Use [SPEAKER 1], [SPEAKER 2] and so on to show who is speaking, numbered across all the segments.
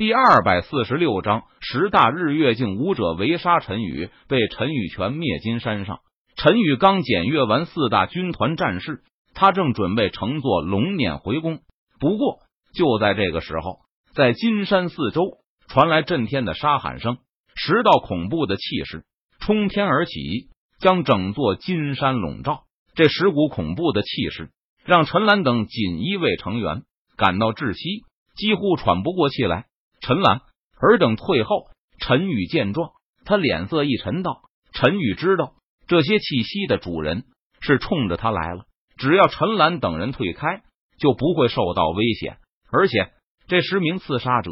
[SPEAKER 1] 第二百四十六章，十大日月镜武者围杀陈宇，被陈宇全灭金山上。陈宇刚检阅完四大军团战士，他正准备乘坐龙辇回宫。不过，就在这个时候，在金山四周传来震天的杀喊声，十道恐怖的气势冲天而起，将整座金山笼罩。这十股恐怖的气势让陈兰等锦衣卫成员感到窒息，几乎喘不过气来。陈兰尔等退后。陈宇见状，他脸色一沉，道：“陈宇知道这些气息的主人是冲着他来了。只要陈兰等人退开，就不会受到危险。而且这十名刺杀者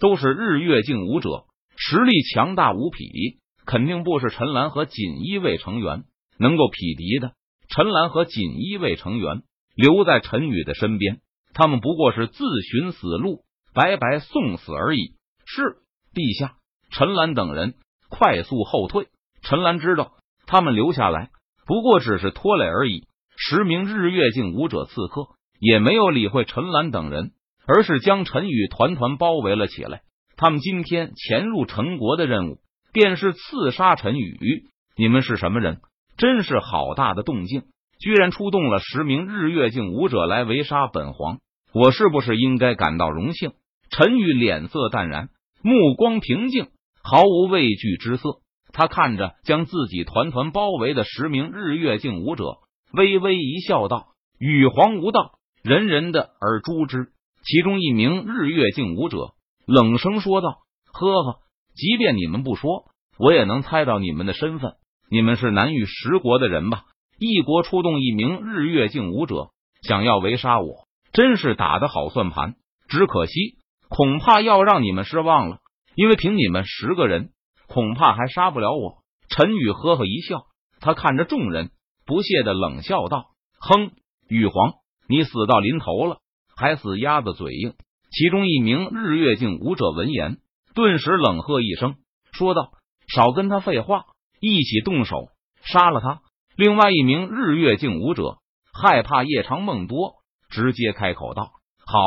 [SPEAKER 1] 都是日月镜武者，实力强大无匹，肯定不是陈兰和锦衣卫成员能够匹敌的。陈兰和锦衣卫成员留在陈宇的身边，他们不过是自寻死路。”白白送死而已。是陛下，陈兰等人快速后退。陈兰知道他们留下来不过只是拖累而已。十名日月镜武者刺客也没有理会陈兰等人，而是将陈宇团团包围了起来。他们今天潜入陈国的任务，便是刺杀陈宇。你们是什么人？真是好大的动静！居然出动了十名日月镜武者来围杀本皇，我是不是应该感到荣幸？陈宇脸色淡然，目光平静，毫无畏惧之色。他看着将自己团团包围的十名日月镜武者，微微一笑，道：“羽皇无道，人人的而诛之。”其中一名日月镜武者冷声说道：“呵呵，即便你们不说，我也能猜到你们的身份。你们是南域十国的人吧？一国出动一名日月镜武者，想要围杀我，真是打的好算盘。只可惜。”恐怕要让你们失望了，因为凭你们十个人，恐怕还杀不了我。陈宇呵呵一笑，他看着众人，不屑的冷笑道：“哼，羽皇，你死到临头了，还死鸭子嘴硬。”其中一名日月镜武者闻言，顿时冷喝一声，说道：“少跟他废话，一起动手杀了他！”另外一名日月镜武者害怕夜长梦多，直接开口道：“好，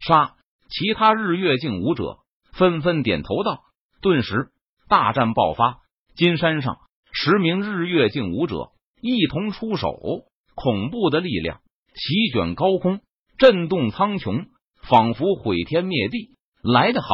[SPEAKER 1] 杀！”其他日月镜武者纷纷点头道：“顿时，大战爆发。金山上十名日月镜武者一同出手，恐怖的力量席卷高空，震动苍穹，仿佛毁天灭地。来得好！”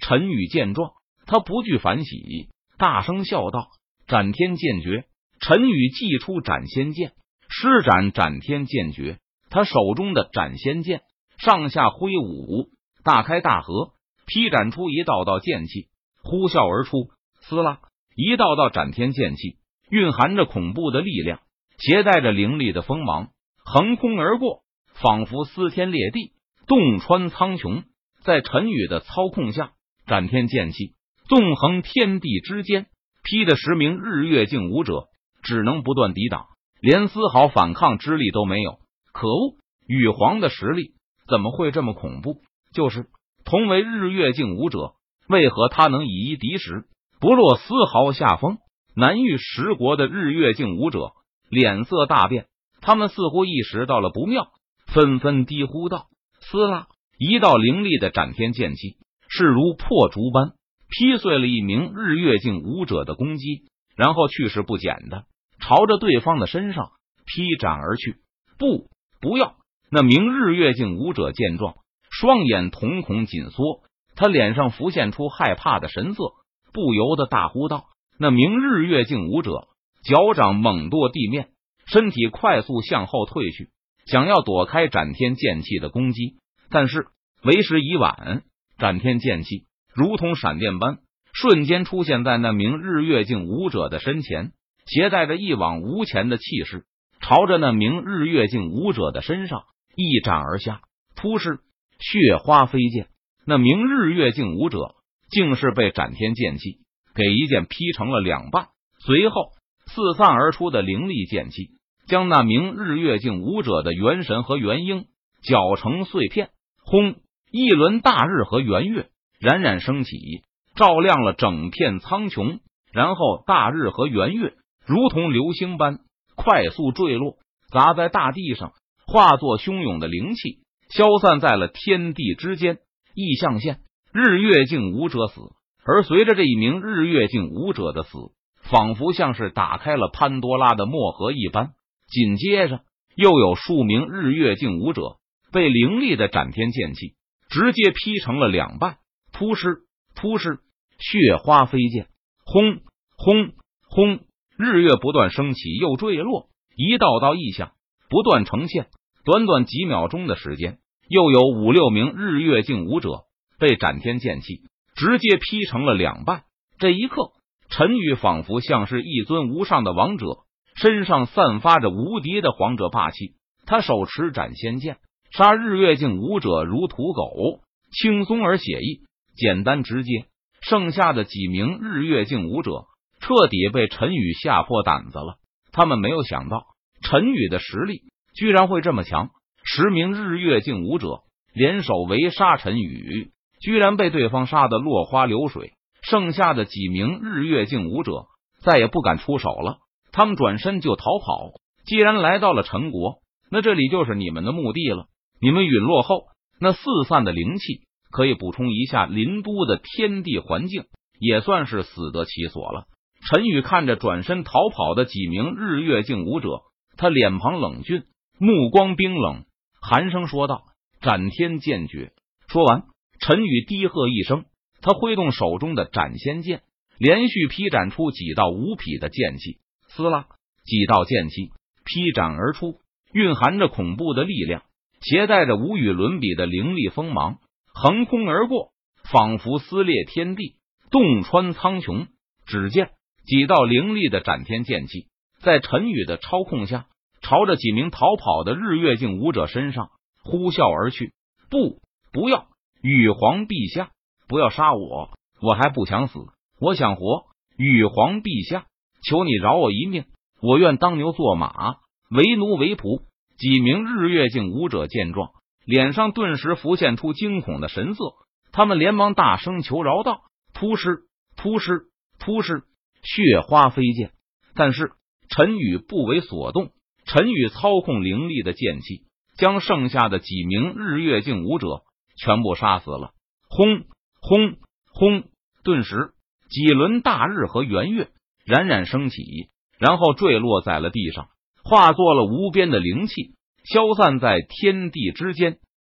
[SPEAKER 1] 陈宇见状，他不惧反喜，大声笑道：“斩天剑诀！”陈宇祭出斩仙剑，施展斩天剑诀。他手中的斩仙剑上下挥舞。大开大合，劈斩出一道道剑气，呼啸而出。撕拉，一道道斩天剑气蕴含着恐怖的力量，携带着凌厉的锋芒，横空而过，仿佛撕天裂地，洞穿苍穹。在陈宇的操控下，斩天剑气纵横天地之间，劈的十名日月镜武者只能不断抵挡，连丝毫反抗之力都没有。可恶，羽皇的实力怎么会这么恐怖？就是同为日月镜武者，为何他能以一敌十，不落丝毫下风？南域十国的日月镜武者脸色大变，他们似乎意识到了不妙，纷纷低呼道：“撕拉！”一道凌厉的斩天剑气势如破竹般劈碎了一名日月镜武者的攻击，然后去势不减的朝着对方的身上劈斩而去。不，不要！那名日月镜武者见状。双眼瞳孔紧缩，他脸上浮现出害怕的神色，不由得大呼道：“那名日月镜武者脚掌猛跺地面，身体快速向后退去，想要躲开斩天剑气的攻击。但是为时已晚，斩天剑气如同闪电般瞬间出现在那名日月镜武者的身前，携带着一往无前的气势，朝着那名日月镜武者的身上一斩而下，突施。血花飞溅，那名日月镜武者竟是被斩天剑气给一剑劈成了两半。随后四散而出的灵力剑气，将那名日月镜武者的元神和元婴搅成碎片。轰！一轮大日和圆月冉冉升起，照亮了整片苍穹。然后大日和圆月如同流星般快速坠落，砸在大地上，化作汹涌的灵气。消散在了天地之间，异象现日月镜武者死。而随着这一名日月镜武者的死，仿佛像是打开了潘多拉的墨盒一般。紧接着，又有数名日月镜武者被凌厉的斩天剑气直接劈成了两半。突施突施，血花飞溅，轰轰轰！日月不断升起又坠落，一道道异象不断呈现。短短几秒钟的时间，又有五六名日月镜武者被斩天剑气直接劈成了两半。这一刻，陈宇仿佛像是一尊无上的王者，身上散发着无敌的皇者霸气。他手持斩仙剑，杀日月镜武者如土狗，轻松而写意。简单直接，剩下的几名日月镜武者彻底被陈宇吓破胆子了。他们没有想到陈宇的实力居然会这么强。十名日月镜武者联手围杀陈宇，居然被对方杀得落花流水。剩下的几名日月镜武者再也不敢出手了，他们转身就逃跑。既然来到了陈国，那这里就是你们的墓地了。你们陨落后，那四散的灵气。可以补充一下林都的天地环境，也算是死得其所了。陈宇看着转身逃跑的几名日月镜武者，他脸庞冷峻，目光冰冷，寒声说道：“斩天剑诀。”说完，陈宇低喝一声，他挥动手中的斩仙剑，连续劈斩出几道无匹的剑气。撕拉，几道剑气劈斩而出，蕴含着恐怖的力量，携带着无与伦比的凌厉锋芒。横空而过，仿佛撕裂天地，洞穿苍穹。只见几道凌厉的斩天剑气，在陈宇的操控下，朝着几名逃跑的日月镜武者身上呼啸而去。不，不要！羽皇陛下，不要杀我！我还不想死，我想活。羽皇陛下，求你饶我一命，我愿当牛做马，为奴为仆。几名日月镜武者见状。脸上顿时浮现出惊恐的神色，他们连忙大声求饶道：“突施，突施，突施！”血花飞溅，但是陈宇不为所动。陈宇操控凌厉的剑气，将剩下的几名日月镜武者全部杀死了。轰轰轰！顿时，几轮大日和圆月冉冉升起，然后坠落在了地上，化作了无边的灵气。消散在天地之间。